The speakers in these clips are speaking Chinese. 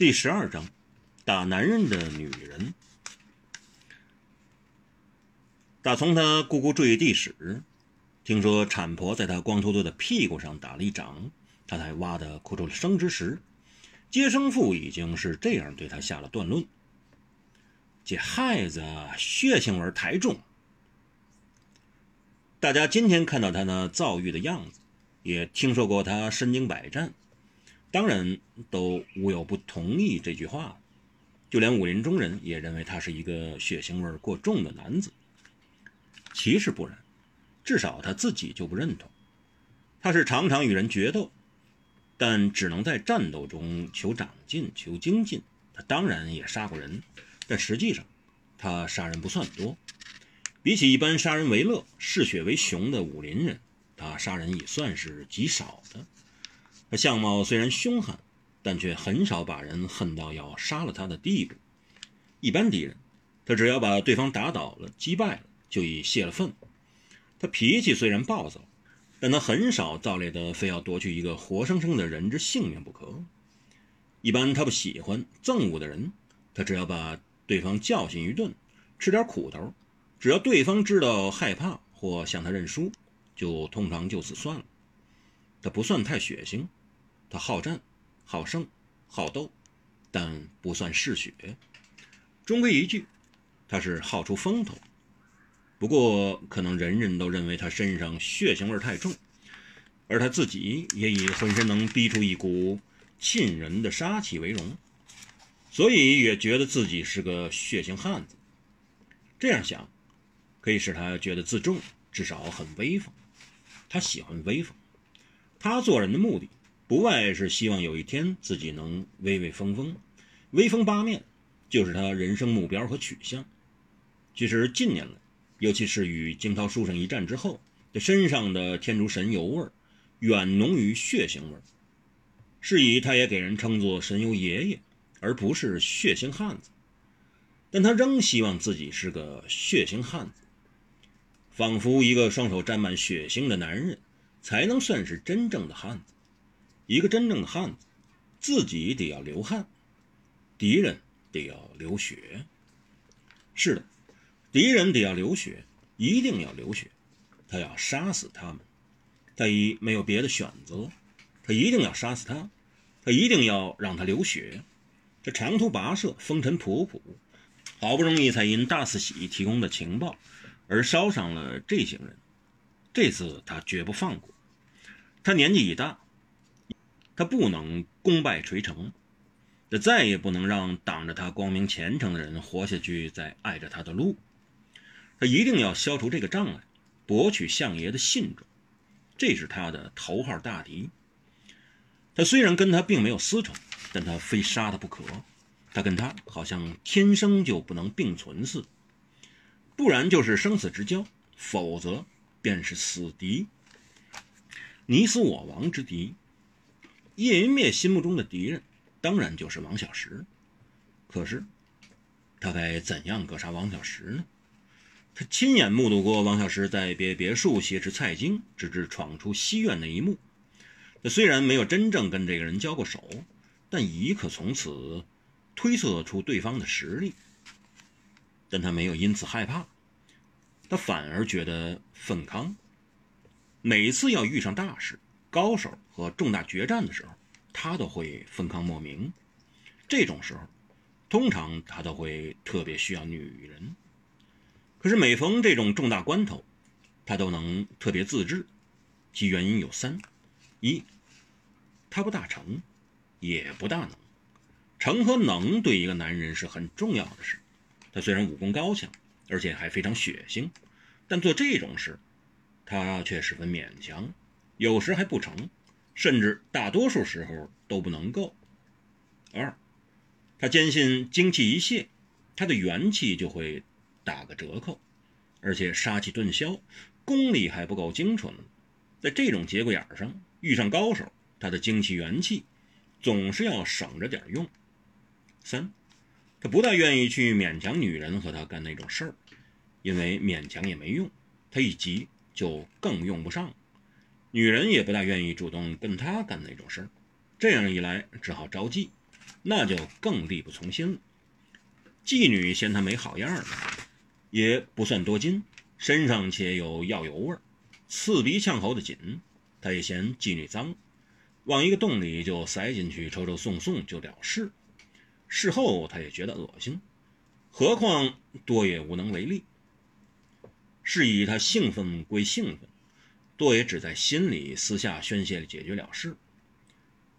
第十二章，打男人的女人。打从他咕咕坠地时，听说产婆在他光秃秃的屁股上打了一掌，他才哇的哭出了声之时，接生妇已经是这样对他下了断论：这孩子血腥味太重。大家今天看到他那躁郁的样子，也听说过他身经百战，当然都无有不同意这句话。就连武林中人也认为他是一个血腥味过重的男子。其实不然，至少他自己就不认同。他是常常与人决斗，但只能在战斗中求长进、求精进。他当然也杀过人，但实际上他杀人不算多。比起一般杀人为乐、嗜血为雄的武林人，他杀人也算是极少的。他相貌虽然凶悍，但却很少把人恨到要杀了他的地步。一般敌人，他只要把对方打倒了、击败了。就已泄了愤。他脾气虽然暴躁，但他很少造孽的非要夺去一个活生生的人之性命不可。一般他不喜欢憎恶的人，他只要把对方教训一顿，吃点苦头，只要对方知道害怕或向他认输，就通常就此算了。他不算太血腥，他好战、好胜、好斗，但不算嗜血。终归一句，他是好出风头。不过，可能人人都认为他身上血腥味太重，而他自己也以浑身能逼出一股沁人的杀气为荣，所以也觉得自己是个血腥汉子。这样想，可以使他觉得自重，至少很威风。他喜欢威风，他做人的目的不外是希望有一天自己能威威风风、威风八面，就是他人生目标和取向。其实近年来，尤其是与惊涛书生一战之后，这身上的天竺神油味远浓于血腥味，是以他也给人称作神油爷爷，而不是血腥汉子。但他仍希望自己是个血腥汉子，仿佛一个双手沾满血腥的男人，才能算是真正的汉子。一个真正的汉子，自己得要流汗，敌人得要流血。是的。敌人得要流血，一定要流血，他要杀死他们，他已没有别的选择，他一定要杀死他，他一定要让他流血。这长途跋涉，风尘仆仆，好不容易才因大四喜提供的情报而捎上了这行人，这次他绝不放过。他年纪已大，他不能功败垂成，他再也不能让挡着他光明前程的人活下去，再碍着他的路。他一定要消除这个障碍，博取相爷的信众，这是他的头号大敌。他虽然跟他并没有私仇，但他非杀他不可。他跟他好像天生就不能并存似，不然就是生死之交，否则便是死敌，你死我亡之敌。叶云灭心目中的敌人，当然就是王小石。可是，他该怎样格杀王小石呢？他亲眼目睹过王小石在别别墅挟持蔡京，直至闯出西院那一幕。他虽然没有真正跟这个人交过手，但已可从此推测出对方的实力。但他没有因此害怕，他反而觉得愤康。每次要遇上大事、高手和重大决战的时候，他都会愤康莫名。这种时候，通常他都会特别需要女人。可是每逢这种重大关头，他都能特别自制，其原因有三：一，他不大成，也不大能。成和能对一个男人是很重要的事。他虽然武功高强，而且还非常血腥，但做这种事，他却十分勉强，有时还不成，甚至大多数时候都不能够。二，他坚信精气一泄，他的元气就会。打个折扣，而且杀气顿消，功力还不够精纯。在这种节骨眼上遇上高手，他的精气元气总是要省着点用。三，他不大愿意去勉强女人和他干那种事儿，因为勉强也没用，他一急就更用不上。女人也不大愿意主动跟他干那种事儿，这样一来只好招忌。那就更力不从心了。妓女嫌他没好样儿，也不算多金，身上且有药油味儿，刺鼻呛喉的紧。他也嫌妓女脏，往一个洞里就塞进去抽抽送送就了事。事后他也觉得恶心，何况多也无能为力。是以他兴奋归兴奋，多也只在心里私下宣泄解决了事。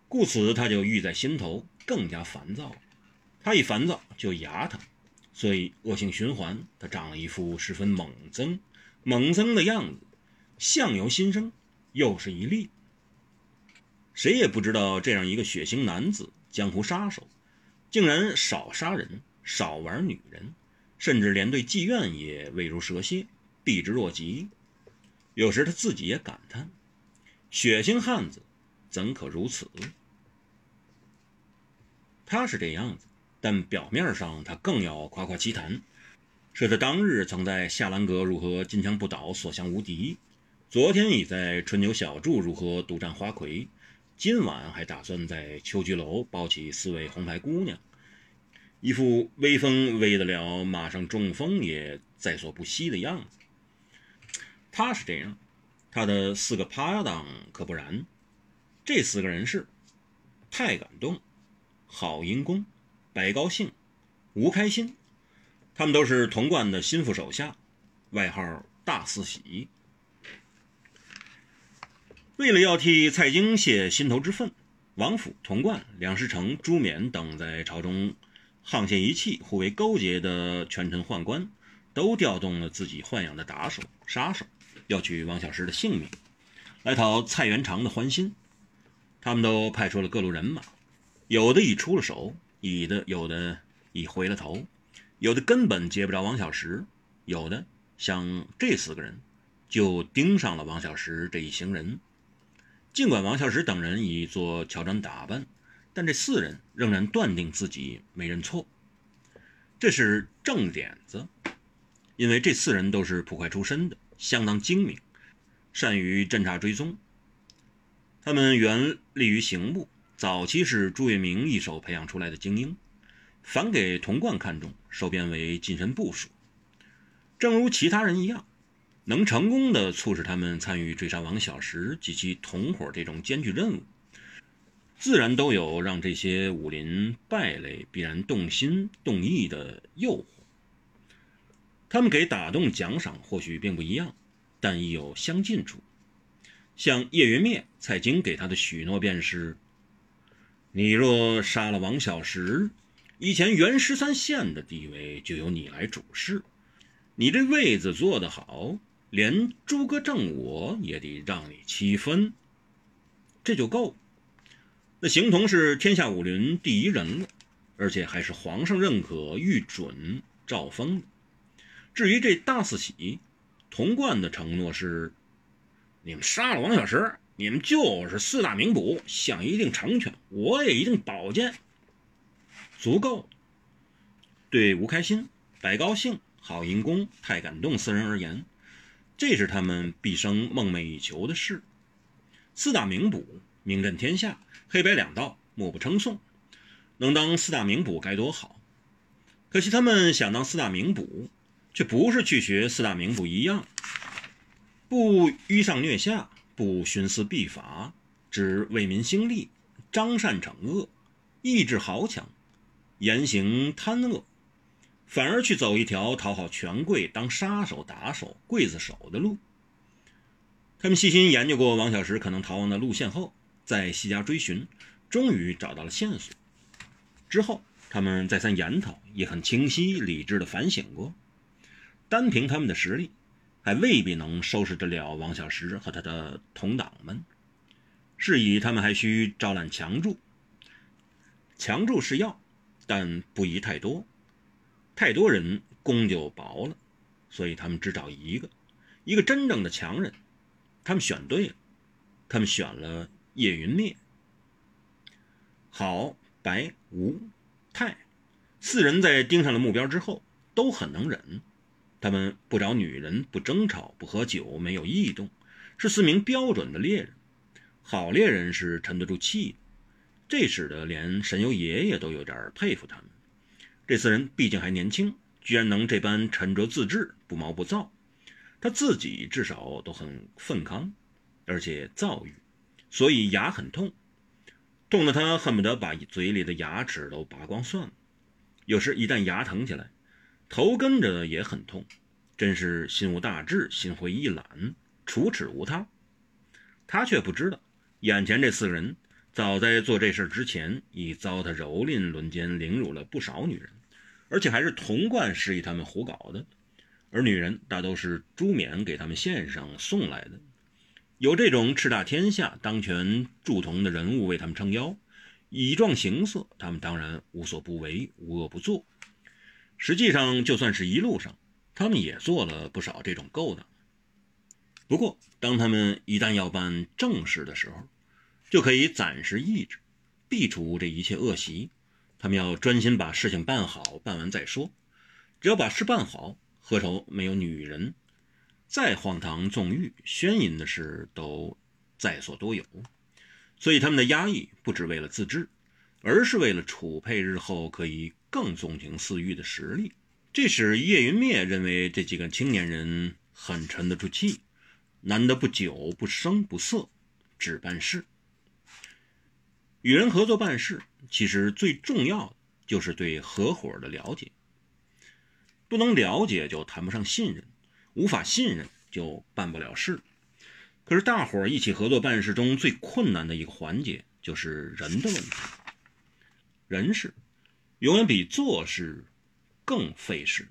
故此他就郁在心头，更加烦躁。他一烦躁就牙疼，所以恶性循环。他长了一副十分猛增、猛增的样子，相由心生，又是一例。谁也不知道这样一个血腥男子、江湖杀手，竟然少杀人、少玩女人，甚至连对妓院也畏如蛇蝎，避之若吉。有时他自己也感叹：血腥汉子怎可如此？他是这样子。但表面上，他更要夸夸其谈，说他当日曾在夏兰阁如何金枪不倒，所向无敌；昨天已在春牛小筑如何独占花魁；今晚还打算在秋菊楼抱起四位红牌姑娘，一副威风威得了马上中风也在所不惜的样子。他是这样，他的四个拍档可不然。这四个人是：太感动，郝银公。白高兴、吴开心，他们都是童贯的心腹手下，外号大四喜。为了要替蔡京泄心头之愤，王府、童贯、梁师成、朱冕等在朝中沆瀣一气、互为勾结的权臣宦官，都调动了自己豢养的打手、杀手，要取王小石的性命，来讨蔡元长的欢心。他们都派出了各路人马，有的已出了手。有的有的已回了头，有的根本接不着王小石，有的像这四个人，就盯上了王小石这一行人。尽管王小石等人已做乔装打扮，但这四人仍然断定自己没认错。这是正点子，因为这四人都是捕快出身的，相当精明，善于侦查追踪。他们原立于刑部。早期是朱月明一手培养出来的精英，反给童贯看中，收编为近身部署。正如其他人一样，能成功的促使他们参与追杀王小石及其同伙这种艰巨任务，自然都有让这些武林败类必然动心动意的诱惑。他们给打动奖赏或许并不一样，但亦有相近处。像叶云灭、蔡京给他的许诺便是。你若杀了王小石，以前原十三县的地位就由你来主事。你这位子做得好，连诸葛正我也得让你七分，这就够。那形同是天下武林第一人了，而且还是皇上认可、御准诏封的。至于这大四喜，童贯的承诺是：你们杀了王小石。你们就是四大名捕，想一定成全，我也一定保荐，足够。对吴开心、白高兴、郝银公、太感动四人而言，这是他们毕生梦寐以求的事。四大名捕名震天下，黑白两道莫不称颂，能当四大名捕该多好！可惜他们想当四大名捕，却不是去学四大名捕一样，不迂上虐下。不徇私必法，只为民兴利，张善惩恶，意志豪强，言行贪恶，反而去走一条讨好权贵、当杀手、打手、刽子手的路。他们细心研究过王小石可能逃亡的路线后，在细加追寻，终于找到了线索。之后，他们再三研讨，也很清晰、理智地反省过，单凭他们的实力。还未必能收拾得了王小石和他的同党们，是以他们还需招揽强助。强助是要，但不宜太多，太多人功就薄了，所以他们只找一个，一个真正的强人。他们选对了，他们选了叶云灭。好，白、吴、泰四人在盯上了目标之后，都很能忍。他们不找女人，不争吵，不喝酒，没有异动，是四名标准的猎人。好猎人是沉得住气的，这使得连神游爷爷都有点佩服他们。这四人毕竟还年轻，居然能这般沉着自制、不毛不躁。他自己至少都很愤康，而且躁郁，所以牙很痛，痛得他恨不得把嘴里的牙齿都拔光算了。有时一旦牙疼起来，头跟着也很痛，真是心无大志，心灰意懒，处齿无他。他却不知道，眼前这四个人早在做这事之前，已遭他蹂躏、轮奸、凌辱了不少女人，而且还是童贯示意他们胡搞的。而女人大都是朱冕给他们献上送来的，有这种叱咤天下、当权助同的人物为他们撑腰，以壮形色，他们当然无所不为，无恶不作。实际上，就算是一路上，他们也做了不少这种勾当。不过，当他们一旦要办正事的时候，就可以暂时抑制，避除这一切恶习。他们要专心把事情办好，办完再说。只要把事办好。何愁没有女人？再荒唐纵欲、宣淫的事都在所多有。所以他们的压抑不只为了自治，而是为了储备日后可以更纵情私欲的实力。这使叶云灭认为这几个青年人很沉得住气，难得不酒不声不色，只办事。与人合作办事，其实最重要的就是对合伙的了解。不能了解就谈不上信任，无法信任就办不了事。可是大伙一起合作办事中最困难的一个环节就是人的问题。人事永远比做事更费事。